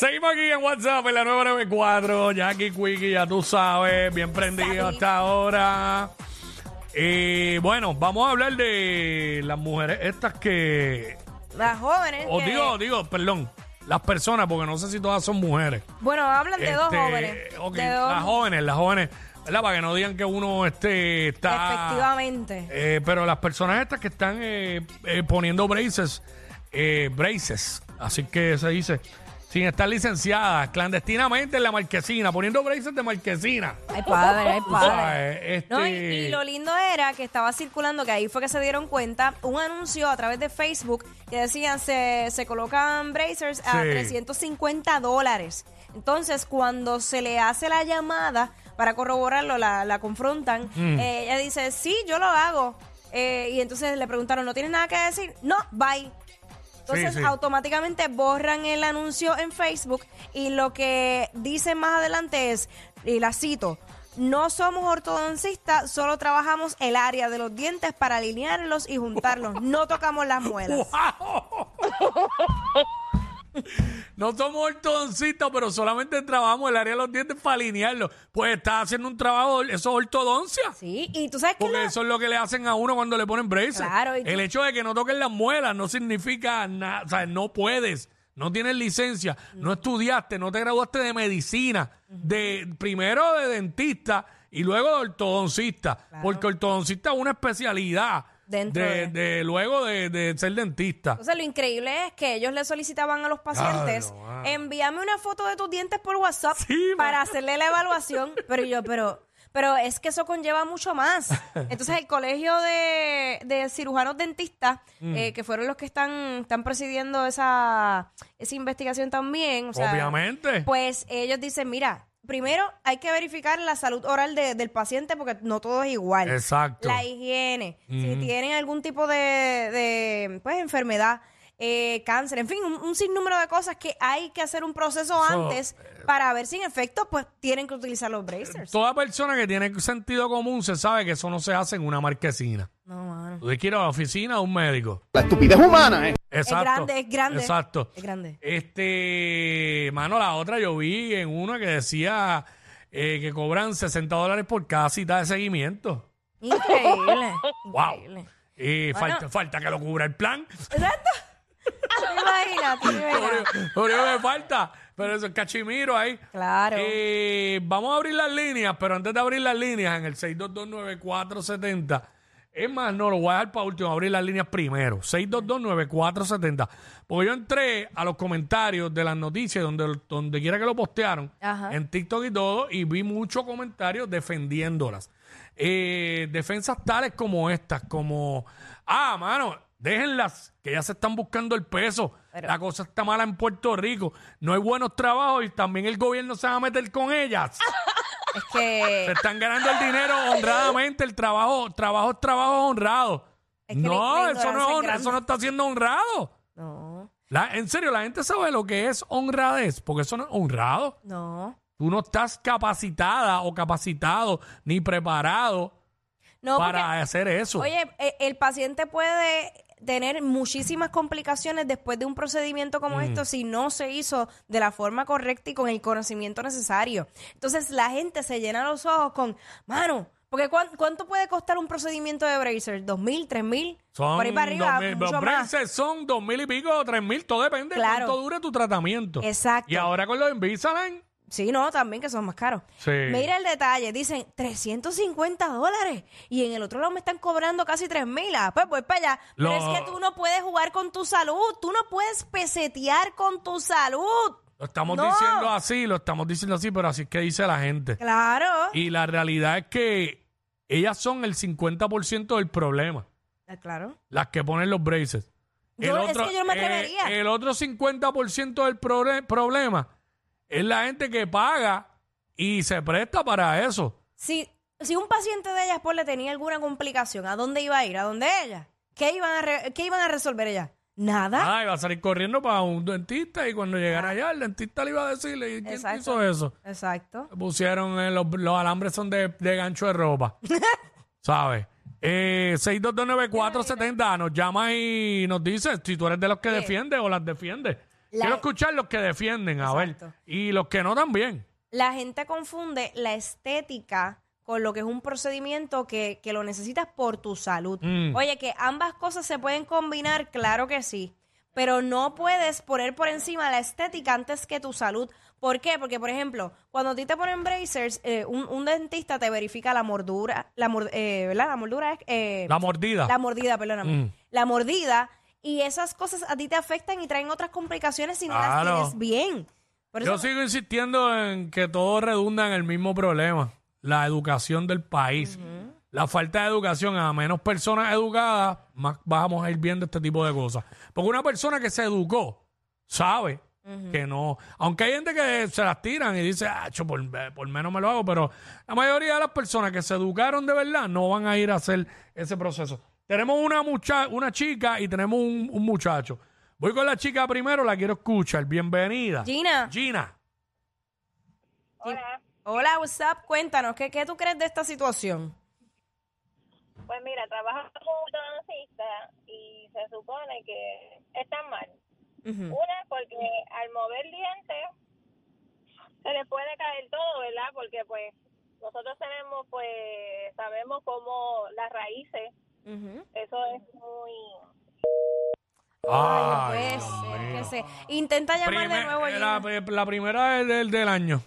Seguimos aquí en WhatsApp en la 994. Jackie Quickie, ya tú sabes, bien prendido hasta ahora. Y bueno, vamos a hablar de las mujeres estas que. Las jóvenes. O que- digo, digo, perdón, las personas, porque no sé si todas son mujeres. Bueno, hablan de dos Este, jóvenes. de dos- Las jóvenes, las jóvenes, ¿verdad? Para que no digan que uno este, está. Efectivamente. Eh, pero las personas estas que están eh, eh, poniendo braces, eh, braces, así que se dice, sin estar licenciadas, clandestinamente en la marquesina, poniendo braces de marquesina. Ay, padre, ay, padre. este, No, y, y lo lindo era que estaba circulando, que ahí fue que se dieron cuenta, un anuncio a través de Facebook que decían se, se colocan bracers a Sí. 350 dólares. Entonces, cuando se le hace la llamada para corroborarlo, la, la confrontan, Mm. eh, ella dice, sí, yo lo hago. Eh, y entonces le preguntaron, ¿no tienes nada que decir? No, bye. Entonces Sí, sí. automáticamente borran el anuncio en Facebook y lo que dicen más adelante es, y la cito, no somos ortodoncistas, solo trabajamos el área de los dientes para alinearlos y juntarlos, no tocamos las muelas. No somos ortodoncistas, pero solamente trabajamos el área de los dientes para alinearlo. Pues está haciendo un trabajo, eso es ortodoncia. Sí, y tú sabes que Porque eso es lo que le hacen a uno cuando le ponen braces. Claro, y tú- El hecho de que no toquen las muelas no significa nada. O sea, no puedes. No tienes licencia, no estudiaste, no te graduaste de medicina, de primero de dentista y luego de ortodoncista, porque ortodoncista es una especialidad Dentro de, de- de- luego de, de ser dentista. Entonces lo increíble es que ellos le solicitaban a los pacientes, Diablo, mano. envíame una foto de tus dientes por WhatsApp Sí, mano. para hacerle la evaluación, pero yo, pero, pero es que eso conlleva mucho más. Entonces el colegio de, de cirujanos dentistas, Mm. eh, que fueron los que están, están presidiendo esa, esa investigación también, o sea, Obviamente. pues ellos dicen, mira, primero hay que verificar la salud oral de- del paciente porque no todo es igual. Exacto. La higiene, si tienen algún tipo de, de, pues, enfermedad, eh, cáncer, en fin, un, un sinnúmero de cosas que hay que hacer un proceso Eso, antes para ver si en efecto pues tienen que utilizar los bracers. Toda persona que tiene sentido común se sabe que eso no se hace en una marquesina. No, mano. Tú quieres ir a la oficina de un médico. La estupidez humana, ¿eh? Exacto. grande, es grande. Exacto. Es grande. Este, mano, la otra yo vi en una que decía eh, que cobran 60 dólares por cada cita de seguimiento. Increíble. Wow. increíble. Y Bueno. falta, falta que lo cubra el plan. Exacto. ¿Tú te imaginas? ¿Tú te Lo imaginas? único- lo único que falta. Pero eso es cachimiro ahí. Claro. Eh, vamos a abrir las líneas, pero antes de abrir las líneas, en el 6229470. Es más, no, lo voy a dejar para último, abrir las líneas primero. 6229470. Porque yo entré a los comentarios de las noticias, donde, donde quiera que lo postearon, Ajá. en TikTok y todo, y vi muchos comentarios defendiéndolas. Eh, defensas tales como estas, como, ah, mano, déjenlas, que ya se están buscando el peso. Pero- La cosa está mala en Puerto Rico. No hay buenos trabajos y también el gobierno se va a meter con ellas. Es Se que están ganando el dinero honradamente. El trabajo, trabajo es trabajo honrado. Es que no, la- la eso no, es eso no está siendo honrado. no, La- en serio, la gente sabe lo que es honradez, porque eso no es honrado. no. Tú no estás capacitada o capacitado ni preparado No, porque- para hacer eso. Oye, e- el paciente puede tener muchísimas complicaciones después de un procedimiento como Mm. esto si no se hizo de la forma correcta y con el conocimiento necesario. Entonces la gente se llena los ojos con, mano, porque ¿cuán- ¿cuánto puede costar un procedimiento de bracer? ¿Dos mil, tres mil? Son Por ahí para arriba, mil- los mucho más. braces son dos mil y pico tres mil, todo depende de cuánto dure tu tratamiento. Exacto. Y ahora con los Invisalign, Sí, no, también que son más caros. Sí. Mira el detalle, dicen 350 dólares y en el otro lado me están cobrando casi 3 mil. Ah, pues voy para allá. Lo- Pero es que tú no puedes jugar con tu salud, tú no puedes pesetear con tu salud. lo estamos No. diciendo así, lo estamos diciendo así, pero así es que dice la gente. Claro. Y la realidad es que ellas son el 50% del problema, Ah, claro. las que ponen los braces. Yo- es que yo no me eh, atrevería. el otro 50% del proble- problema es la gente que paga y se presta para eso. Si, si un paciente de ellas pues, le tenía alguna complicación, ¿a dónde iba a ir? ¿A dónde ella? ¿Qué iban a, re- qué iban a resolver ella? Nada. Ah, iba a salir corriendo para un dentista y cuando llegara allá, el dentista le iba a decirle, ¿y ¿quién Exacto. hizo eso? Exacto. Pusieron eh, los, los alambres son de, de gancho de ropa. ¿Sabes? Eh, 6229470 nos llama y nos dice si tú eres de los que defiendes o las defiendes. La- Quiero escuchar los que defienden, a ver. Y los que no también. La gente confunde la estética con lo que es un procedimiento que, que lo necesitas por tu salud. Mm. Oye, que ambas cosas se pueden combinar, claro que sí. Pero no puedes poner por encima la estética antes que tu salud. ¿Por qué? Porque, por ejemplo, cuando a ti te ponen bracers, eh, un, un dentista te verifica la mordura, la, mor- eh, ¿verdad? La mordura es... eh, La mordida. la mordida, perdóname. Mm. La mordida. Y esas cosas a ti te afectan y traen otras complicaciones si no Claro. las tienes bien. Por eso, Yo sigo insistiendo en que todo redunda en el mismo problema, la educación del país. La falta de educación, a menos personas educadas, más vamos a ir viendo este tipo de cosas. Porque una persona que se educó sabe que no, aunque hay gente que se las tiran y dice, ah, cho, por, por menos me lo hago, pero la mayoría de las personas que se educaron de verdad no van a ir a hacer ese proceso. Tenemos una, mucha una chica y tenemos un, un muchacho. Voy con la chica primero, la quiero escuchar. Bienvenida. Gina. Gina. Hola, Hola, what's up? Cuéntanos, ¿qué, ¿qué tú crees de esta situación? pues mira, trabajo como ortodoncista y se supone que están mal. Ujú. Una, porque al mover dientes se les puede caer todo, ¿verdad? Porque pues nosotros tenemos, pues, sabemos cómo las raíces, Eso es muy... Ay, mío. que se... Intenta llamar de nuevo, eh, Gina. la, la primera del, del, del año.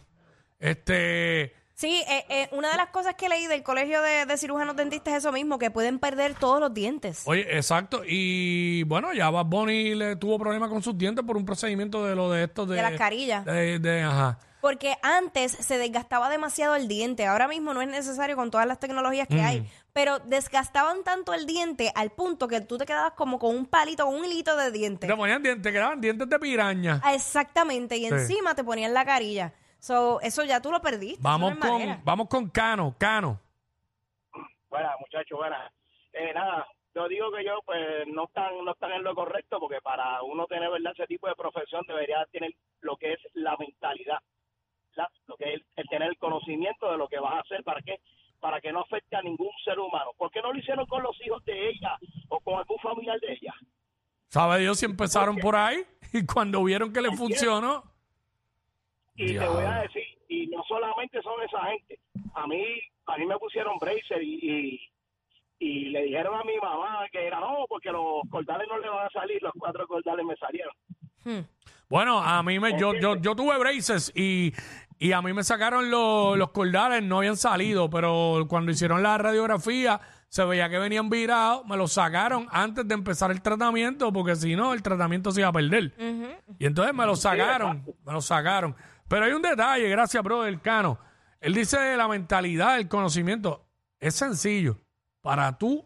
Este. Sí, eh, eh, una de las cosas que leí del colegio de, de cirujanos dentistas es eso mismo, que pueden perder todos los dientes. Oye, exacto. Y bueno, ya Bad Bunny le tuvo problemas con sus dientes por un procedimiento de lo de estos de. De las carillas. De, de- ajá. Porque antes se desgastaba demasiado el diente. Ahora mismo no es necesario con todas las tecnologías que Mm. hay. Pero desgastaban tanto el diente al punto que tú te quedabas como con un palito, un hilito de diente. Te ponían dientes, quedaban dientes de piraña. Ah, Exactamente. Y Sí. encima te ponían la carilla. So, eso ya tú lo perdiste. Vamos no con, vamos con Cano, Cano. Buenas, muchachos, buenas. Eh, nada, yo digo que yo, pues, no están, no están en lo correcto, porque para uno tener, ¿verdad?, ese tipo de profesión debería tener lo que es la mentalidad, la- lo que es el, el tener el conocimiento de lo que vas a hacer, ¿para qué? Para que no afecte a ningún ser humano. ¿Por qué no lo hicieron con los hijos de ella o con algún familiar de ella? ¿Sabe Dios si empezaron por ahí? Y cuando vieron que le funcionó. Y te voy a decir, y no solamente son esa gente. A mí, a mí me pusieron bracer y, y, y le dijeron a mi mamá que era no, porque los cordales no le van a salir, los cuatro cordales me salieron. Hmm. Bueno, a mí me, yo, yo, yo tuve braces y, y a mí me sacaron los, los cordales, no habían salido, pero cuando hicieron la radiografía se veía que venían virados, me los sacaron antes de empezar el tratamiento, porque si no, el tratamiento se iba a perder. Y entonces me los sacaron, me los sacaron. Pero hay un detalle, gracias, bro, del Cano. Él dice la mentalidad, el conocimiento. Es sencillo. Para tú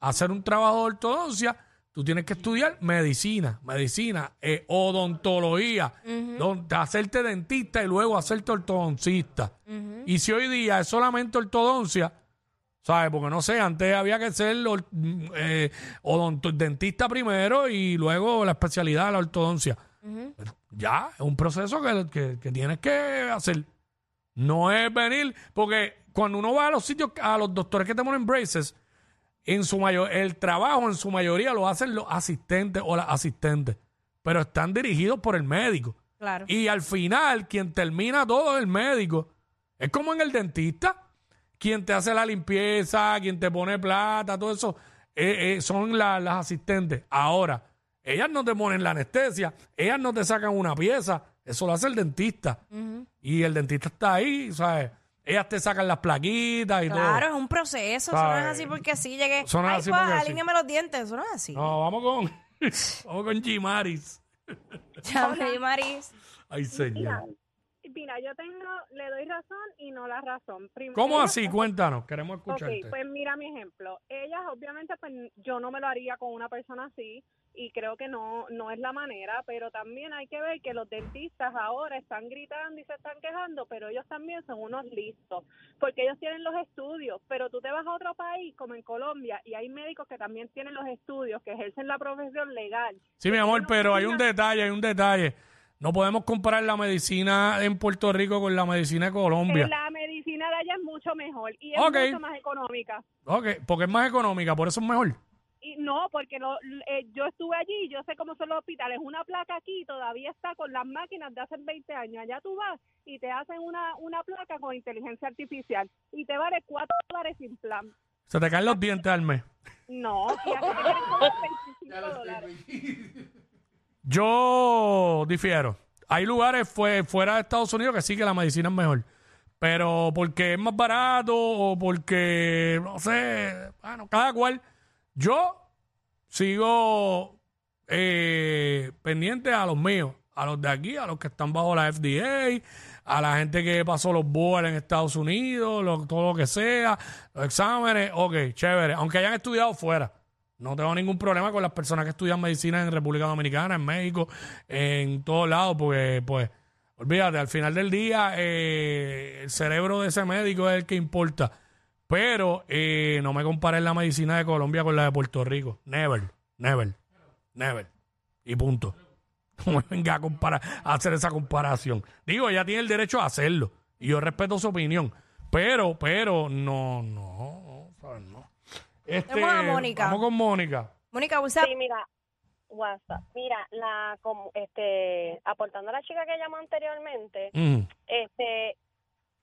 hacer un trabajo de ortodoncia, tú tienes que estudiar medicina, medicina, eh, odontología, don- hacerte dentista y luego hacerte ortodoncista. Y si hoy día es solamente ortodoncia, ¿sabes? Porque no sé, antes había que ser or- eh, odonto- dentista primero y luego la especialidad de la ortodoncia. Ya, es un proceso que, que- que tienes que hacer. No es venir, porque cuando uno va a los sitios, a los doctores que te ponen braces, en su mayor, el trabajo en su mayoría lo hacen los asistentes o las asistentes, pero están dirigidos por el médico. Claro. Y al final, quien termina todo es el médico. Es como en el dentista. Quien te hace la limpieza, quien te pone plata, todo eso, eh, eh, son la- las asistentes. Ahora, ellas no te ponen la anestesia, ellas no te sacan una pieza, eso lo hace el dentista. Y el dentista está ahí, ¿sabes? Ellas te sacan las plaquitas y Claro, es todo. un proceso. Eso no es ¿Sabes? así porque así llegué. Eso no es Ay, así pues, porque alíñame los dientes. Eso no es así. No, vamos con, vamos con Jimaris. Chame, Maris. Ay, señor. mira, yo tengo, le doy razón y no la razón. Primero, ¿Cómo así? Cuéntanos, queremos Ok, escucharte. pues mira mi ejemplo. Ellas, obviamente, pues yo no me lo haría con una persona así y creo que no no es la manera, pero también hay que ver que los dentistas ahora están gritando y se están quejando, pero ellos también son unos listos, porque ellos tienen los estudios, pero tú te vas a otro país como en Colombia y hay médicos que también tienen los estudios, que ejercen la profesión legal. Sí, mi amor, pero hay un detalle, hay un detalle. No podemos comparar la medicina en Puerto Rico con la medicina de Colombia. La medicina de allá es mucho mejor y es mucho más económica. Ok, porque es más económica, por eso es mejor. Y no, porque lo- eh, yo estuve allí y yo sé cómo son los hospitales. Una placa aquí todavía está con las máquinas de hace 20 años. Allá tú vas y te hacen una, una placa con inteligencia artificial y te vale 4 dólares sin plan. Se te caen los dientes al mes. No, y aquí te quieren cobrar 25 dólares. Yo difiero. Hay lugares fue, fuera de Estados Unidos que sí que la medicina es mejor. Pero porque es más barato o porque, no sé, bueno, cada cual. Yo sigo eh, pendiente a los míos, a los de aquí, a los que están bajo la FDA, a la gente que pasó los boards en Estados Unidos, todo lo que sea, los exámenes, ok, chévere, aunque hayan estudiado fuera. No tengo ningún problema con las personas que estudian medicina en República Dominicana, en México, en todos lados, porque, pues, olvídate, al final del día, eh, el cerebro de ese médico es el que importa. Pero eh, no me comparen la medicina de Colombia con la de Puerto Rico. Never, never, never. Y punto. No me venga a, comparar, a hacer esa comparación. Digo, ella tiene el derecho a hacerlo. Y yo respeto su opinión. Pero, pero, no, no, ¿sabes? no. Este, Tenemos a Mónica. Vamos con Mónica. Mónica, WhatsApp. Sí, mira, WhatsApp. Mira, la como este aportando a la chica que llamó anteriormente, Mm. este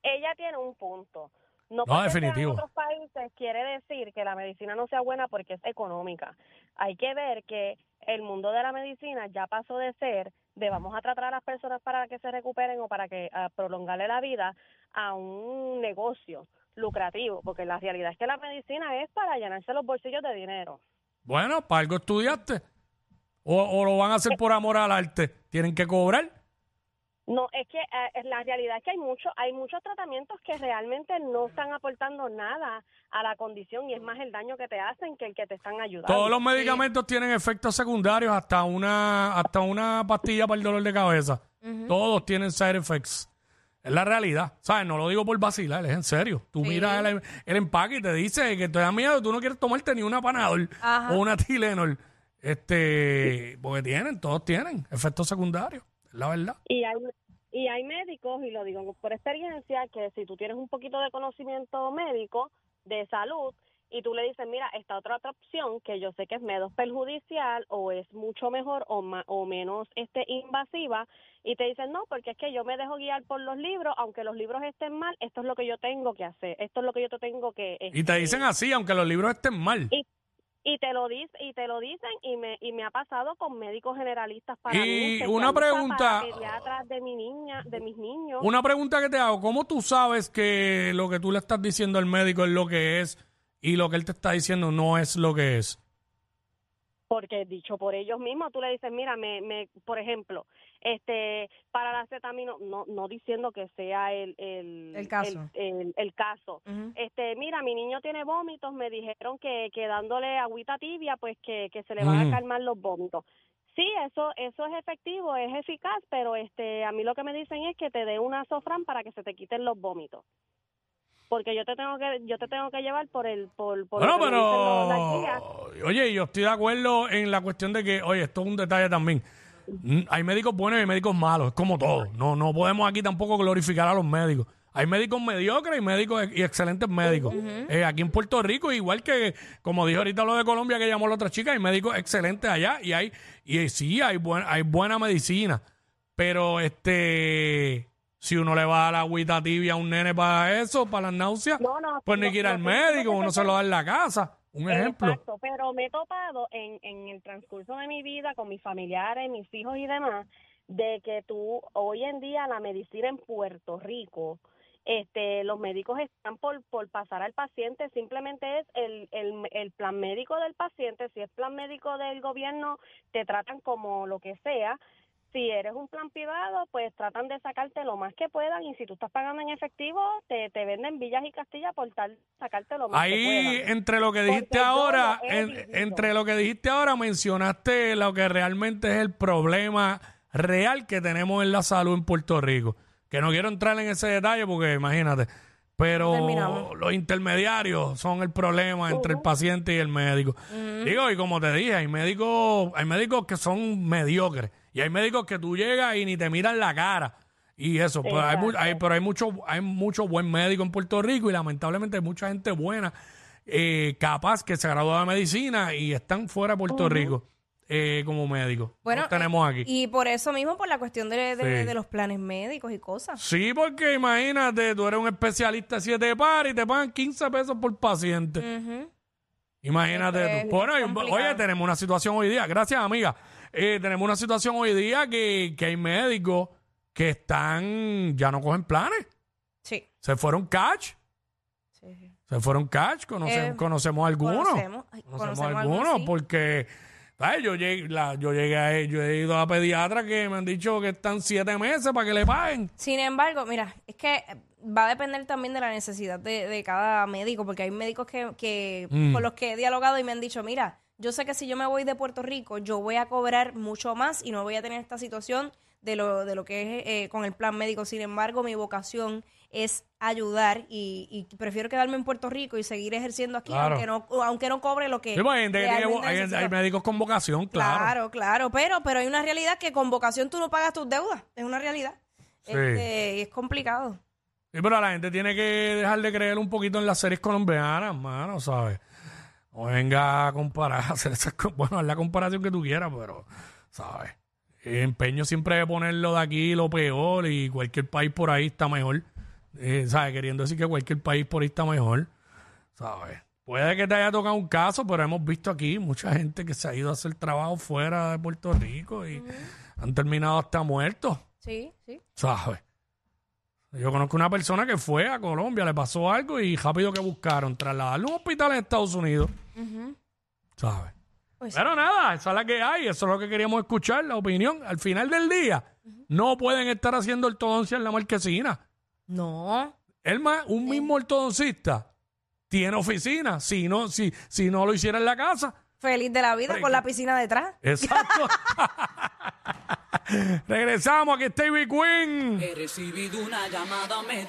ella tiene un punto. No, definitivo. en otros países quiere decir que la medicina no sea buena porque es económica. Hay que ver que el mundo de la medicina ya pasó de ser de vamos a tratar a las personas para que se recuperen o para que a prolongarle la vida a un negocio lucrativo, porque la realidad es que la medicina es para llenarse los bolsillos de dinero. Bueno, para algo estudiaste. O, o lo van a hacer por amor al arte. Tienen que cobrar. No, es que eh, la realidad es que hay mucho, hay muchos tratamientos que realmente no están aportando nada a la condición y es más el daño que te hacen que el que te están ayudando. Todos los medicamentos tienen efectos secundarios, hasta una, hasta una pastilla para el dolor de cabeza. Todos tienen side effects. Es la realidad. ¿Sabes? No lo digo por vacilar, es en serio. Tú miras el, el empaque y te dice que te da miedo, tú no quieres tomarte ni una Panadol Ajá. o una Tylenol. Este, porque tienen, todos tienen efectos secundarios. La verdad. Y hay, y hay médicos, y lo digo por experiencia, que si tú tienes un poquito de conocimiento médico, de salud, y tú le dices, mira, esta otra, otra opción que yo sé que es menos perjudicial o es mucho mejor o, ma- o menos este invasiva, y te dicen, no, porque es que yo me dejo guiar por los libros, aunque los libros estén mal, esto es lo que yo tengo que hacer, esto es lo que yo te tengo que... Y te este, dicen así, aunque los libros estén mal. y te lo y te lo dicen y me y me ha pasado con médicos generalistas para Y mí, una pregunta- para de mi niña de mis niños Una pregunta que te hago, ¿cómo tú sabes que lo que tú le estás diciendo al médico es lo que es y lo que él te está diciendo no es lo que es? porque dicho por ellos mismos tú le dices mira me, me por ejemplo este para la acetamino no no diciendo que sea el el, El caso. el, el- el caso este mira mi niño tiene vómitos me dijeron que, que dándole agüita tibia pues que, que se le van a calmar los vómitos. Sí eso eso es efectivo es eficaz pero este a mí lo que me dicen es que te dé una sofran para que se te quiten los vómitos. Porque yo te tengo que yo te tengo que llevar por el por, por Bueno, los- pero oye, yo estoy de acuerdo en la cuestión de que, oye, esto es un detalle también. Hay médicos buenos y hay médicos malos, es como todo. No, no podemos aquí tampoco glorificar a los médicos. Hay médicos mediocres y médicos y excelentes médicos. Eh, aquí en Puerto Rico, igual que, como dijo ahorita lo de Colombia que llamó la otra chica, hay médicos excelentes allá y hay, y sí, hay, buen- hay buena medicina. Pero este, si uno le va a la agüita tibia a un nene para eso, para las náuseas, No, no, pues no no, que ir al médico, no, uno no, se lo da en la casa. Un ejemplo. Exacto, pero me he topado en, en el transcurso de mi vida con mis familiares, mis hijos y demás, de que tú, hoy en día, la medicina en Puerto Rico, este, los médicos están por, por pasar al paciente, simplemente es el, el, el plan médico del paciente, si es plan médico del gobierno, te tratan como lo que sea, Si eres un plan privado, pues tratan de sacarte lo más que puedan y si tú estás pagando en efectivo, te, te venden villas y castillas por tal sacarte lo más que Ahí, puedan. entre lo que dijiste Porque yo ahora, lo he en- vivido. entre lo que dijiste ahora, mencionaste lo que realmente es el problema real que tenemos en la salud en Puerto Rico. Que no quiero entrar en ese detalle porque imagínate. Pero Terminamos. los intermediarios son el problema entre el paciente y el médico. Digo, y como te dije, hay médicos, hay médicos que son mediocres. Y hay médicos que tú llegas y ni te miran la cara. Y eso, pues hay, mu- hay- pero hay mucho, hay mucho buen médico en Puerto Rico y lamentablemente hay mucha gente buena, eh, capaz que se graduó de medicina y están fuera de Puerto Rico eh, como médicos. Bueno, Los tenemos aquí. Y por eso mismo, por la cuestión de, de- Sí. de los planes médicos y cosas. Sí, porque imagínate, tú eres un especialista de siete par y te pagan 15 pesos por paciente. Ujú. Imagínate Es tú. Bueno, y- complicado. oye, tenemos una situación hoy día, gracias amiga, Eh, tenemos una situación hoy día que, que hay médicos que están, ya no cogen planes, Sí. se fueron catch, sí. se fueron catch, conoce- Eh, conocemos algunos. Conocemos, ay, Conocemos conocemos algunos algunos, sí. porque ¿sabes? yo llegué, la- yo llegué a, yo he ido a pediatra que me han dicho que están siete meses para que le paguen. Sin embargo, mira, es que va a depender también de la necesidad de, de cada médico, porque hay médicos que, que Mm. con los que he dialogado y me han dicho, mira, yo sé que si yo me voy de Puerto Rico, yo voy a cobrar mucho más y no voy a tener esta situación de lo, de lo que es eh, con el plan médico. Sin embargo, mi vocación es ayudar y, y prefiero quedarme en Puerto Rico y seguir ejerciendo aquí, Claro. aunque no aunque no cobre lo que Sí, hay, hay- hay médicos con vocación, claro. Claro, claro, pero, pero hay una realidad que con vocación tú no pagas tus deudas, es una realidad. Sí. Este, y es complicado. Sí, pero la gente tiene que dejar de creer un poquito en las series colombianas, mano, ¿sabes? No venga a comparar, a hacer esas Bueno, haz la comparación que tú quieras, pero, ¿sabes? Empeño siempre de ponerlo de aquí lo peor y cualquier país por ahí está mejor. Eh, ¿Sabes? Queriendo decir que cualquier país por ahí está mejor, ¿sabes? Puede que te haya tocado un caso, pero hemos visto aquí mucha gente que se ha ido a hacer trabajo fuera de Puerto Rico y han terminado hasta muertos. Sí, sí. ¿sabes? Yo conozco una persona que fue a Colombia, le pasó algo y rápido que buscaron trasladarlo a un hospital en Estados Unidos, ¿sabes? Pues Pero nada, esa es la que hay, eso es lo que queríamos escuchar, la opinión. Al final del día, no pueden estar haciendo ortodoncia en la marquesina. no. El ma- un mismo ortodoncista tiene oficina, si no, si, si no lo hiciera en la casa. Feliz de la vida con ¿y la piscina detrás. Exacto. Regresamos, aquí está Ivy Queen. He recibido una llamada, me.